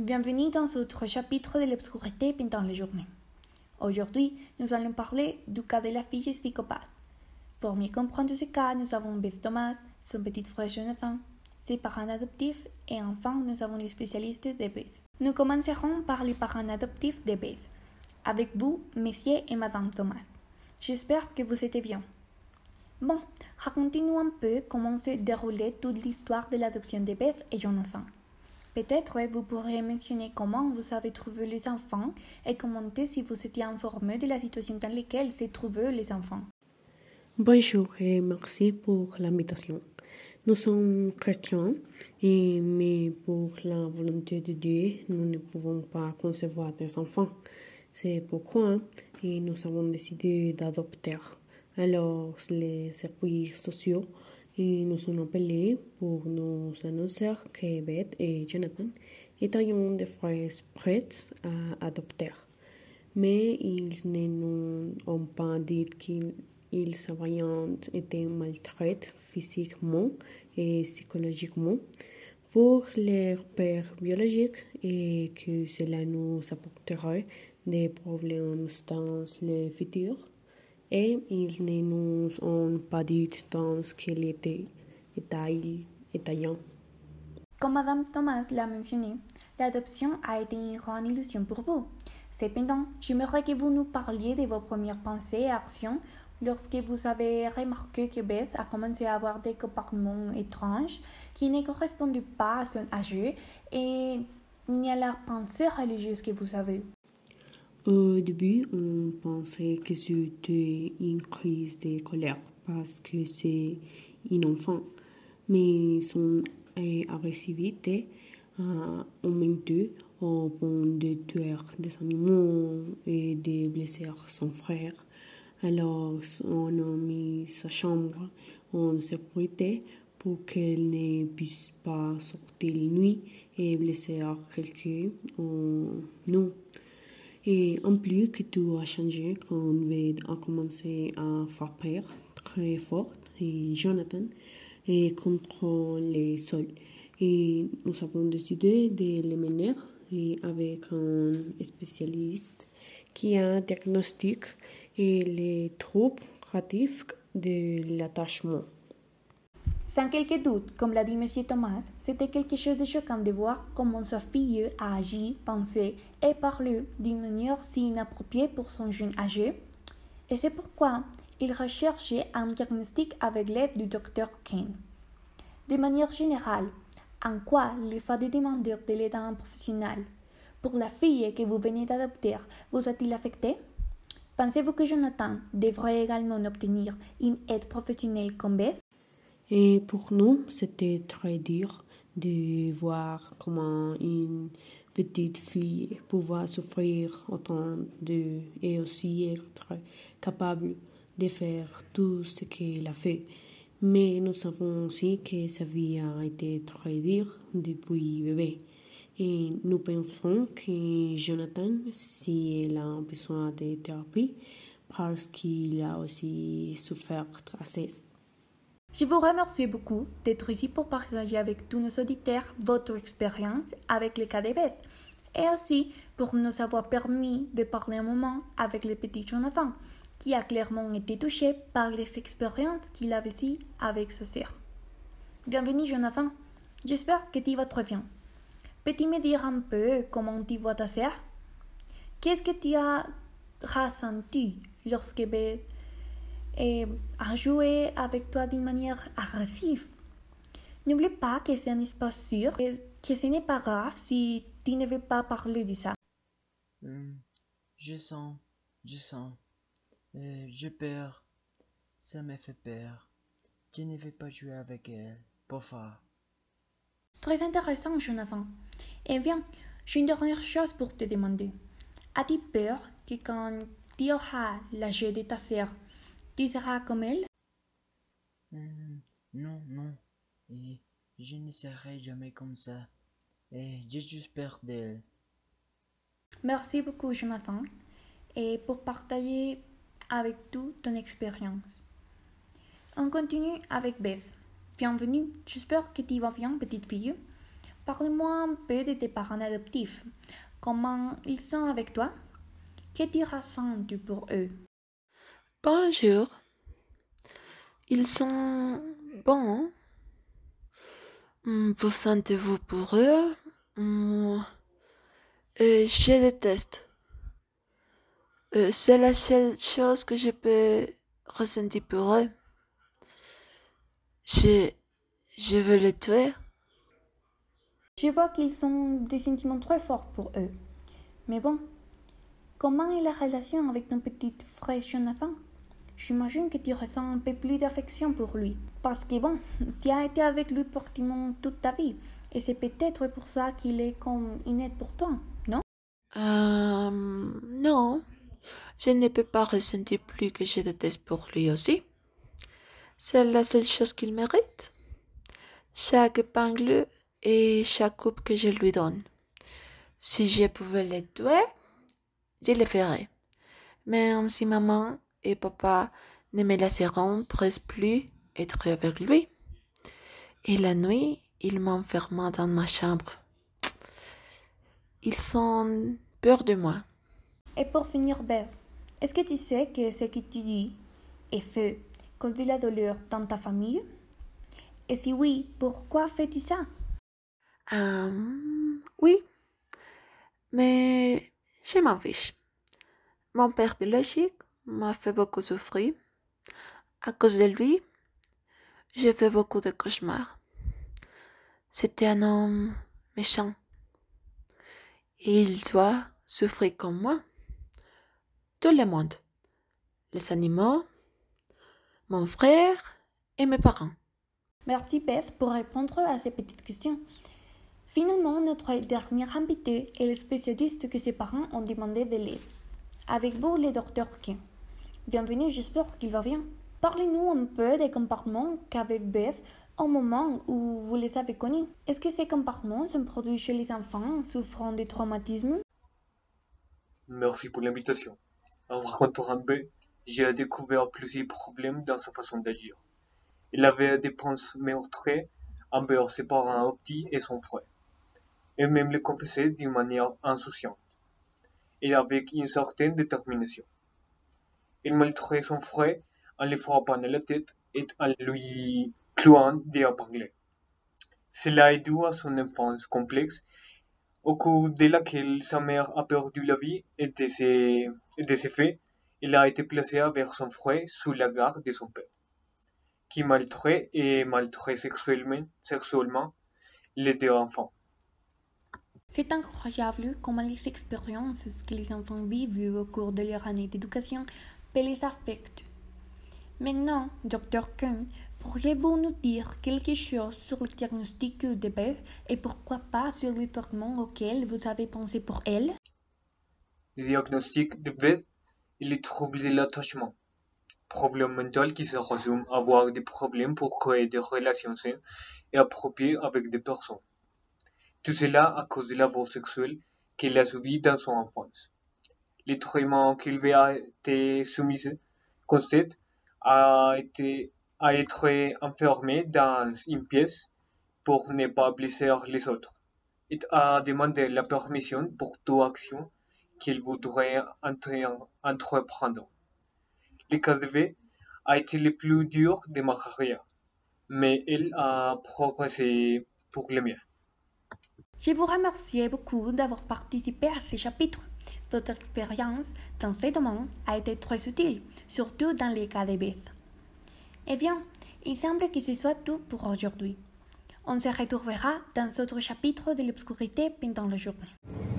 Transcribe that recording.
Bienvenue dans autre chapitre de l'obscurité pendant la journée. Aujourd'hui, nous allons parler du cas de la fille psychopathe. Pour mieux comprendre ce cas, nous avons Beth Thomas, son petit frère Jonathan, ses parents adoptifs et enfin nous avons les spécialistes de Beth. Nous commencerons par les parents adoptifs de Beth. Avec vous, messieurs et madame Thomas. J'espère que vous êtes bien. Bon, racontez-nous un peu comment se déroulait toute l'histoire de l'adoption de Beth et Jonathan. Peut-être vous pourriez mentionner comment vous avez trouvé les enfants et commenter si vous étiez informé de la situation dans laquelle se trouvaient les enfants. Bonjour et merci pour l'invitation. Nous sommes chrétiens, mais pour la volonté de Dieu, nous ne pouvons pas concevoir des enfants. C'est pourquoi nous avons décidé d'adopter. Alors, les services sociaux nous ont appelés pour nous annoncer que Beth et Jonathan étaient des frères prêts à adopter. Mais ils ne nous ont pas dit qu'ils avaient été maltraités physiquement et psychologiquement pour leur père biologique et que cela nous apporterait des problèmes dans le futur et ils ne nous ont pas dit dans quel était état Comme Madame Thomas l'a mentionné, l'adoption a été une grande illusion pour vous. Cependant, j'aimerais que vous nous parliez de vos premières pensées et actions lorsque vous avez remarqué que Beth a commencé à avoir des comportements étranges qui ne correspondaient pas à son âge et ni à la pensée religieuse que vous avez. Au début, on pensait que c'était une crise de colère parce que c'est un enfant, mais son agressivité a augmenté au point de tuer des animaux et de blesser son frère. Alors, on a mis sa chambre en sécurité pour qu'elle ne puisse pas sortir la nuit et blesser quelqu'un ou nous. Et en plus que tout a changé quand Wade a commencé à peur très fort et Jonathan est contre les sols. Et nous avons décidé de les mener avec un spécialiste qui a un diagnostic et les troubles créatifs de l'attachement. Sans quelque doute, comme l'a dit M. Thomas, c'était quelque chose de choquant de voir comment sa fille a agi, pensé et parlé d'une manière si inappropriée pour son jeune âgé. Et c'est pourquoi il recherchait un diagnostic avec l'aide du docteur Kane. De manière générale, en quoi il fallait demander de l'aide à un professionnel? Pour la fille que vous venez d'adopter, vous a-t-il affecté? Pensez-vous que Jonathan devrait également obtenir une aide professionnelle comme Beth et pour nous, c'était très dur de voir comment une petite fille pouvait souffrir autant de, et aussi être capable de faire tout ce qu'elle a fait. Mais nous savons aussi que sa vie a été très dure depuis bébé. Et nous pensons que Jonathan, s'il a besoin de thérapie, parce qu'il a aussi souffert assez. Je vous remercie beaucoup d'être ici pour partager avec tous nos auditeurs votre expérience avec le cas de Beth et aussi pour nous avoir permis de parler un moment avec le petit Jonathan qui a clairement été touché par les expériences qu'il a vécues avec sa sœur. Bienvenue Jonathan, j'espère que tu vas très bien. Peux-tu me dire un peu comment tu vois ta sœur? Qu'est-ce que tu as ressenti lorsque et à jouer avec toi d'une manière agressive. N'oublie pas que c'est un espace sûr et que ce n'est pas grave si tu ne veux pas parler de ça. Hmm, je sens, je sens, euh, je peur, ça me fait peur. Je ne veux pas jouer avec elle, parfois. Très intéressant, Jonathan. Eh bien, j'ai une dernière chose pour te demander. As-tu peur que quand tu auras l'âge de ta sœur, tu seras comme elle? Hmm, Non, non. Et je ne serai jamais comme ça. Et j'ai juste peur d'elle. Merci beaucoup, Jonathan, et pour partager avec tout ton expérience. On continue avec Beth. Bienvenue, j'espère que tu vas bien, petite fille. Parle-moi un peu de tes parents adoptifs. Comment ils sont avec toi? Que tu ressens-tu pour eux? Bonjour. Ils sont bons. Vous sentez-vous pour eux? Euh, Je déteste. Euh, c'est la seule chose que je peux ressentir pour eux. Je, je veux les tuer. Je vois qu'ils ont des sentiments très forts pour eux. Mais bon, comment est la relation avec ton petit frère Jonathan? J'imagine que tu ressens un peu plus d'affection pour lui. Parce que bon, tu as été avec lui pratiquement toute ta vie. Et c'est peut-être pour ça qu'il est comme inné pour toi, non? Euh, non. Je ne peux pas ressentir plus que je déteste pour lui aussi. C'est la seule chose qu'il mérite. Chaque épingle et chaque coupe que je lui donne. Si je pouvais le tuer, je le ferais. Même si maman et papa ne me laisseront presque plus être avec lui. Et la nuit, il m'enferma dans ma chambre. Ils ont peur de moi. Et pour finir, Beth, est-ce que tu sais que ce que tu dis est fait cause de la douleur dans ta famille? Et si oui, pourquoi fais-tu ça? Euh, oui, mais je m'en fiche. Mon père biologique m'a fait beaucoup souffrir. À cause de lui, j'ai fait beaucoup de cauchemars. C'était un homme méchant. Et il doit souffrir comme moi. Tout le monde. Les animaux, mon frère et mes parents. Merci Beth pour répondre à ces petites questions. Finalement, notre dernier invité est le spécialiste que ses parents ont demandé de l'aide. Avec vous, le docteur Kim. Bienvenue, j'espère qu'il va bien. Parlez-nous un peu des comportements qu'avait Beth au moment où vous les avez connus. Est-ce que ces comportements sont produits chez les enfants souffrant de traumatisme Merci pour l'invitation. En rencontrant B, j'ai découvert plusieurs problèmes dans sa façon d'agir. Il avait des pensées meurtrières envers ses parents adoptifs et son frère, et même les confessait d'une manière insouciante, et avec une certaine détermination. Il maltraitait son frère en le frappant dans la tête et en lui clouant des épingles. Cela est dû à son enfance complexe, au cours de laquelle sa mère a perdu la vie et de ces, de ces faits, il a été placé avec son frère sous la garde de son père, qui maltraite et maltraite sexuellement, sexuellement les deux enfants. C'est incroyable comment les expériences que les enfants vivent au cours de leur année d'éducation les affecter. Maintenant, Dr. Kuhn, pourriez-vous nous dire quelque chose sur le diagnostic de Beth et pourquoi pas sur le traitement auquel vous avez pensé pour elle? Le diagnostic de Beth est le trouble de l'attachement, problème mental qui se résume à avoir des problèmes pour créer des relations saines et appropriées avec des personnes. Tout cela à cause de l'avoir sexuel qu'elle a subi dans son enfance. Le qu'il a été soumis constate a été à être enfermé dans une pièce pour ne pas blesser les autres et a demandé la permission pour toute action qu'il voudrait entreprendre. Le cas de V a été le plus dur de ma carrière, mais elle a progressé pour le mieux. Je vous remercie beaucoup d'avoir participé à ce chapitre. Votre expérience dans ce domaine a été très utile, surtout dans les cas de Beth. Eh bien, il semble que ce soit tout pour aujourd'hui. On se retrouvera dans d'autres chapitres de l'obscurité pendant la journée.